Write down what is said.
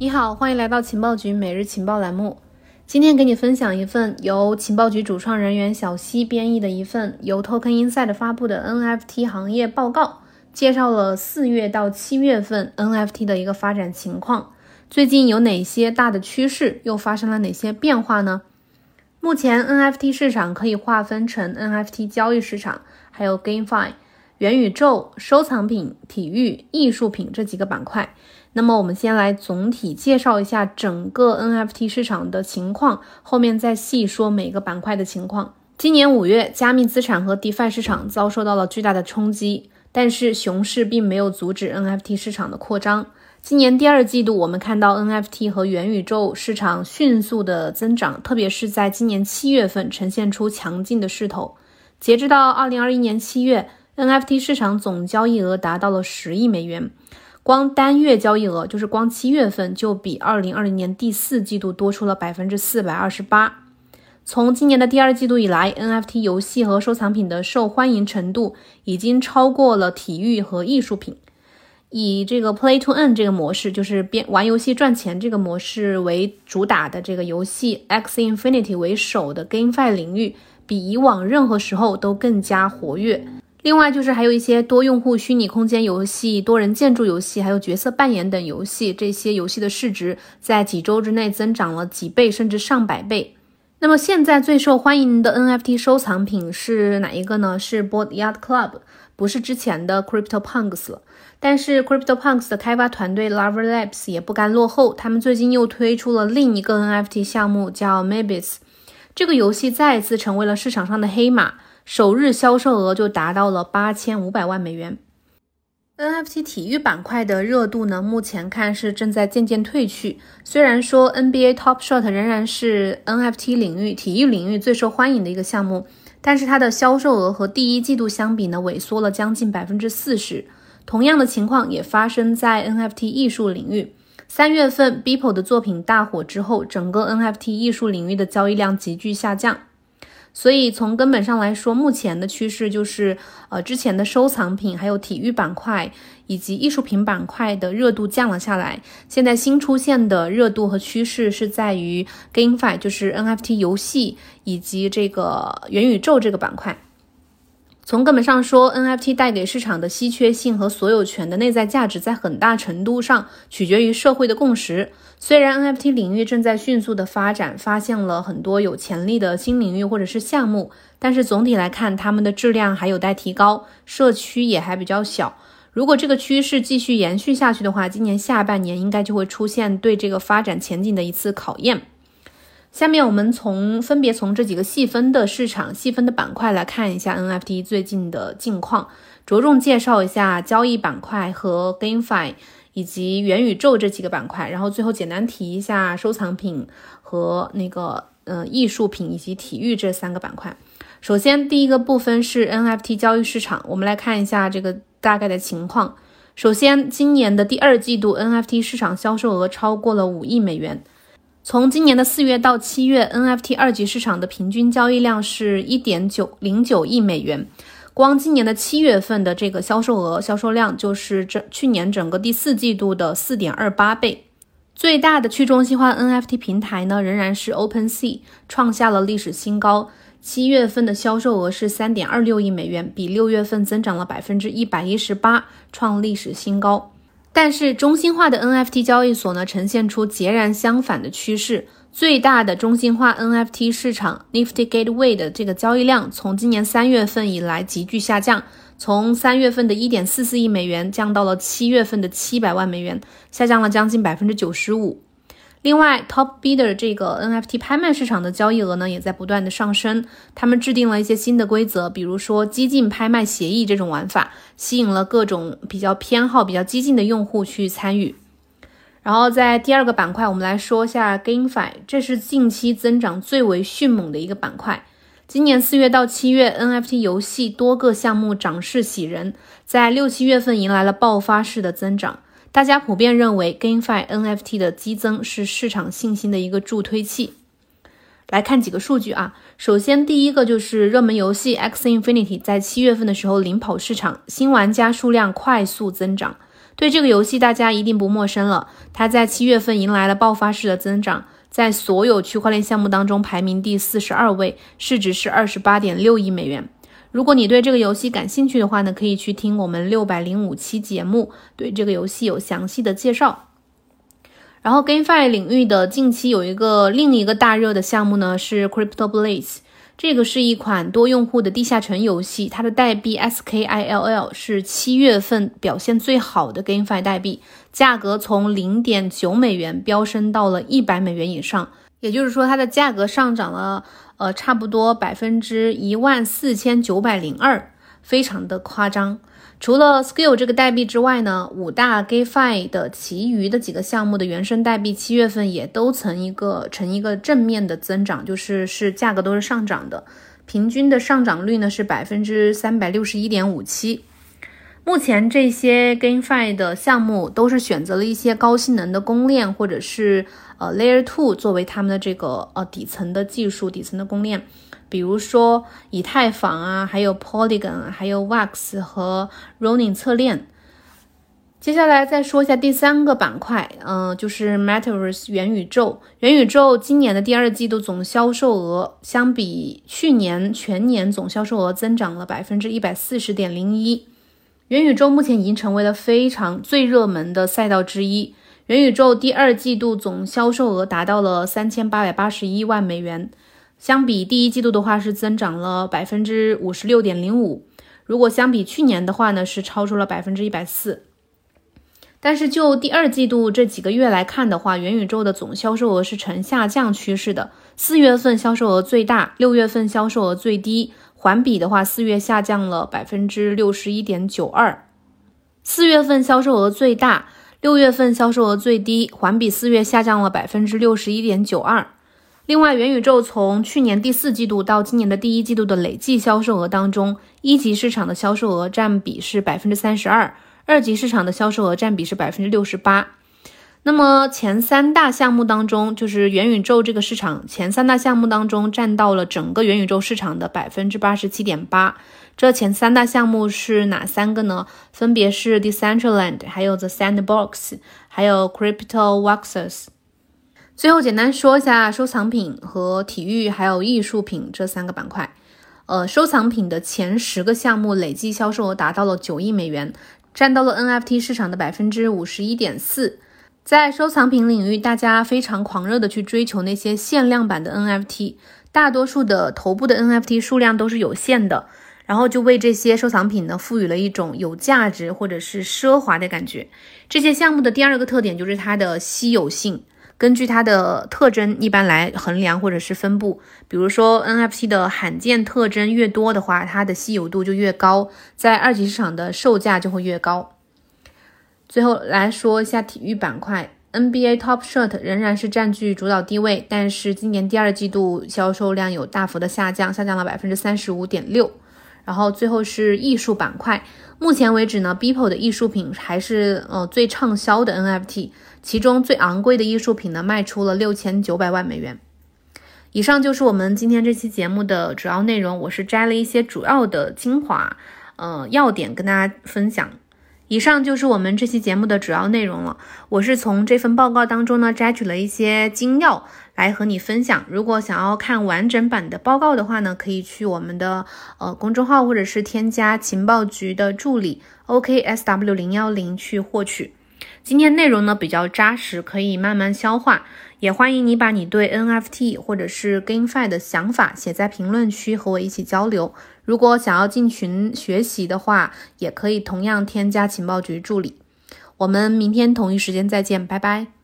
你好，欢迎来到情报局每日情报栏目。今天给你分享一份由情报局主创人员小西编译的一份由 Token Insight 发布的 NFT 行业报告，介绍了四月到七月份 NFT 的一个发展情况。最近有哪些大的趋势？又发生了哪些变化呢？目前 NFT 市场可以划分成 NFT 交易市场，还有 GameFi、元宇宙、收藏品、体育、艺术品这几个板块。那么我们先来总体介绍一下整个 NFT 市场的情况，后面再细说每个板块的情况。今年五月，加密资产和 DeFi 市场遭受到了巨大的冲击，但是熊市并没有阻止 NFT 市场的扩张。今年第二季度，我们看到 NFT 和元宇宙市场迅速的增长，特别是在今年七月份呈现出强劲的势头。截止到二零二一年七月，NFT 市场总交易额达到了十亿美元。光单月交易额就是光七月份就比二零二零年第四季度多出了百分之四百二十八。从今年的第二季度以来，NFT 游戏和收藏品的受欢迎程度已经超过了体育和艺术品。以这个 Play to Earn 这个模式，就是边玩游戏赚钱这个模式为主打的这个游戏 X Infinity 为首的 GameFi 领域，比以往任何时候都更加活跃。另外就是还有一些多用户虚拟空间游戏、多人建筑游戏，还有角色扮演等游戏，这些游戏的市值在几周之内增长了几倍，甚至上百倍。那么现在最受欢迎的 NFT 收藏品是哪一个呢？是 Board Yard Club，不是之前的 Crypto Punks 了。但是 Crypto Punks 的开发团队 Lover Labs 也不甘落后，他们最近又推出了另一个 NFT 项目，叫 Mabis。这个游戏再次成为了市场上的黑马。首日销售额就达到了八千五百万美元。NFT 体育板块的热度呢，目前看是正在渐渐退去。虽然说 NBA Top Shot 仍然是 NFT 领域体育领域最受欢迎的一个项目，但是它的销售额和第一季度相比呢，萎缩了将近百分之四十。同样的情况也发生在 NFT 艺术领域。三月份 Beeple 的作品大火之后，整个 NFT 艺术领域的交易量急剧下降。所以从根本上来说，目前的趋势就是，呃，之前的收藏品、还有体育板块以及艺术品板块的热度降了下来。现在新出现的热度和趋势是在于 GameFi，就是 NFT 游戏以及这个元宇宙这个板块。从根本上说，NFT 带给市场的稀缺性和所有权的内在价值，在很大程度上取决于社会的共识。虽然 NFT 领域正在迅速的发展，发现了很多有潜力的新领域或者是项目，但是总体来看，它们的质量还有待提高，社区也还比较小。如果这个趋势继续延续下去的话，今年下半年应该就会出现对这个发展前景的一次考验。下面我们从分别从这几个细分的市场、细分的板块来看一下 NFT 最近的近况，着重介绍一下交易板块和 GameFi 以及元宇宙这几个板块，然后最后简单提一下收藏品和那个呃艺术品以及体育这三个板块。首先，第一个部分是 NFT 交易市场，我们来看一下这个大概的情况。首先，今年的第二季度 NFT 市场销售额超过了五亿美元。从今年的四月到七月，NFT 二级市场的平均交易量是一点九零九亿美元。光今年的七月份的这个销售额、销售量，就是这去年整个第四季度的四点二八倍。最大的去中心化 NFT 平台呢，仍然是 OpenSea，创下了历史新高。七月份的销售额是三点二六亿美元，比六月份增长了百分之一百一十八，创历史新高。但是中心化的 NFT 交易所呢，呈现出截然相反的趋势。最大的中心化 NFT 市场 Nifty Gateway 的这个交易量，从今年三月份以来急剧下降，从三月份的一点四四亿美元降到了七月份的七百万美元，下降了将近百分之九十五。另外，Top Bidder 这个 NFT 拍卖市场的交易额呢，也在不断的上升。他们制定了一些新的规则，比如说激进拍卖协议这种玩法，吸引了各种比较偏好比较激进的用户去参与。然后在第二个板块，我们来说一下 GameFi，这是近期增长最为迅猛的一个板块。今年四月到七月，NFT 游戏多个项目涨势喜人，在六七月份迎来了爆发式的增长。大家普遍认为，GameFi NFT 的激增是市场信心的一个助推器。来看几个数据啊，首先第一个就是热门游戏 X Infinity 在七月份的时候领跑市场，新玩家数量快速增长。对这个游戏大家一定不陌生了，它在七月份迎来了爆发式的增长，在所有区块链项目当中排名第四十二位，市值是二十八点六亿美元。如果你对这个游戏感兴趣的话呢，可以去听我们六百零五期节目，对这个游戏有详细的介绍。然后，GameFi 领域的近期有一个另一个大热的项目呢，是 Crypto Blaze。这个是一款多用户的地下城游戏，它的代币 SKILL 是七月份表现最好的 GameFi 代币，价格从零点九美元飙升到了一百美元以上，也就是说它的价格上涨了，呃，差不多百分之一万四千九百零二，非常的夸张。除了 Skill 这个代币之外呢，五大 GameFi 的其余的几个项目的原生代币，七月份也都曾一个呈一个正面的增长，就是是价格都是上涨的，平均的上涨率呢是百分之三百六十一点五七。目前这些 GameFi 的项目都是选择了一些高性能的公链或者是呃 Layer Two 作为他们的这个呃底层的技术底层的公链。比如说以太坊啊，还有 Polygon，还有 Wax 和 r o n i n g 侧链。接下来再说一下第三个板块，嗯，就是 Metaverse 元宇宙。元宇宙今年的第二季度总销售额相比去年全年总销售额增长了百分之一百四十点零一。元宇宙目前已经成为了非常最热门的赛道之一。元宇宙第二季度总销售额达到了三千八百八十一万美元。相比第一季度的话，是增长了百分之五十六点零五。如果相比去年的话呢，是超出了百分之一百四。但是就第二季度这几个月来看的话，元宇宙的总销售额是呈下降趋势的。四月份销售额最大，六月份销售额最低。环比的话，四月下降了百分之六十一点九二。四月份销售额最大，六月份销售额最低，环比四月下降了百分之六十一点九二。另外，元宇宙从去年第四季度到今年的第一季度的累计销售额当中，一级市场的销售额占比是百分之三十二，二级市场的销售额占比是百分之六十八。那么前三大项目当中，就是元宇宙这个市场前三大项目当中占到了整个元宇宙市场的百分之八十七点八。这前三大项目是哪三个呢？分别是 Decentraland，还有 The Sandbox，还有 Crypto Waxes。最后简单说一下收藏品和体育还有艺术品这三个板块。呃，收藏品的前十个项目累计销售额达到了九亿美元，占到了 NFT 市场的百分之五十一点四。在收藏品领域，大家非常狂热的去追求那些限量版的 NFT，大多数的头部的 NFT 数量都是有限的，然后就为这些收藏品呢赋予了一种有价值或者是奢华的感觉。这些项目的第二个特点就是它的稀有性。根据它的特征一般来衡量或者是分布，比如说 NFT 的罕见特征越多的话，它的稀有度就越高，在二级市场的售价就会越高。最后来说一下体育板块，NBA Top Shirt 仍然是占据主导地位，但是今年第二季度销售量有大幅的下降，下降了百分之三十五点六。然后最后是艺术板块，目前为止呢，Beeple 的艺术品还是呃最畅销的 NFT，其中最昂贵的艺术品呢卖出了六千九百万美元。以上就是我们今天这期节目的主要内容，我是摘了一些主要的精华，呃要点跟大家分享。以上就是我们这期节目的主要内容了。我是从这份报告当中呢摘取了一些精要来和你分享。如果想要看完整版的报告的话呢，可以去我们的呃公众号或者是添加情报局的助理 OKSW 零幺零去获取。今天内容呢比较扎实，可以慢慢消化。也欢迎你把你对 NFT 或者是 GameFi 的想法写在评论区和我一起交流。如果想要进群学习的话，也可以同样添加情报局助理。我们明天同一时间再见，拜拜。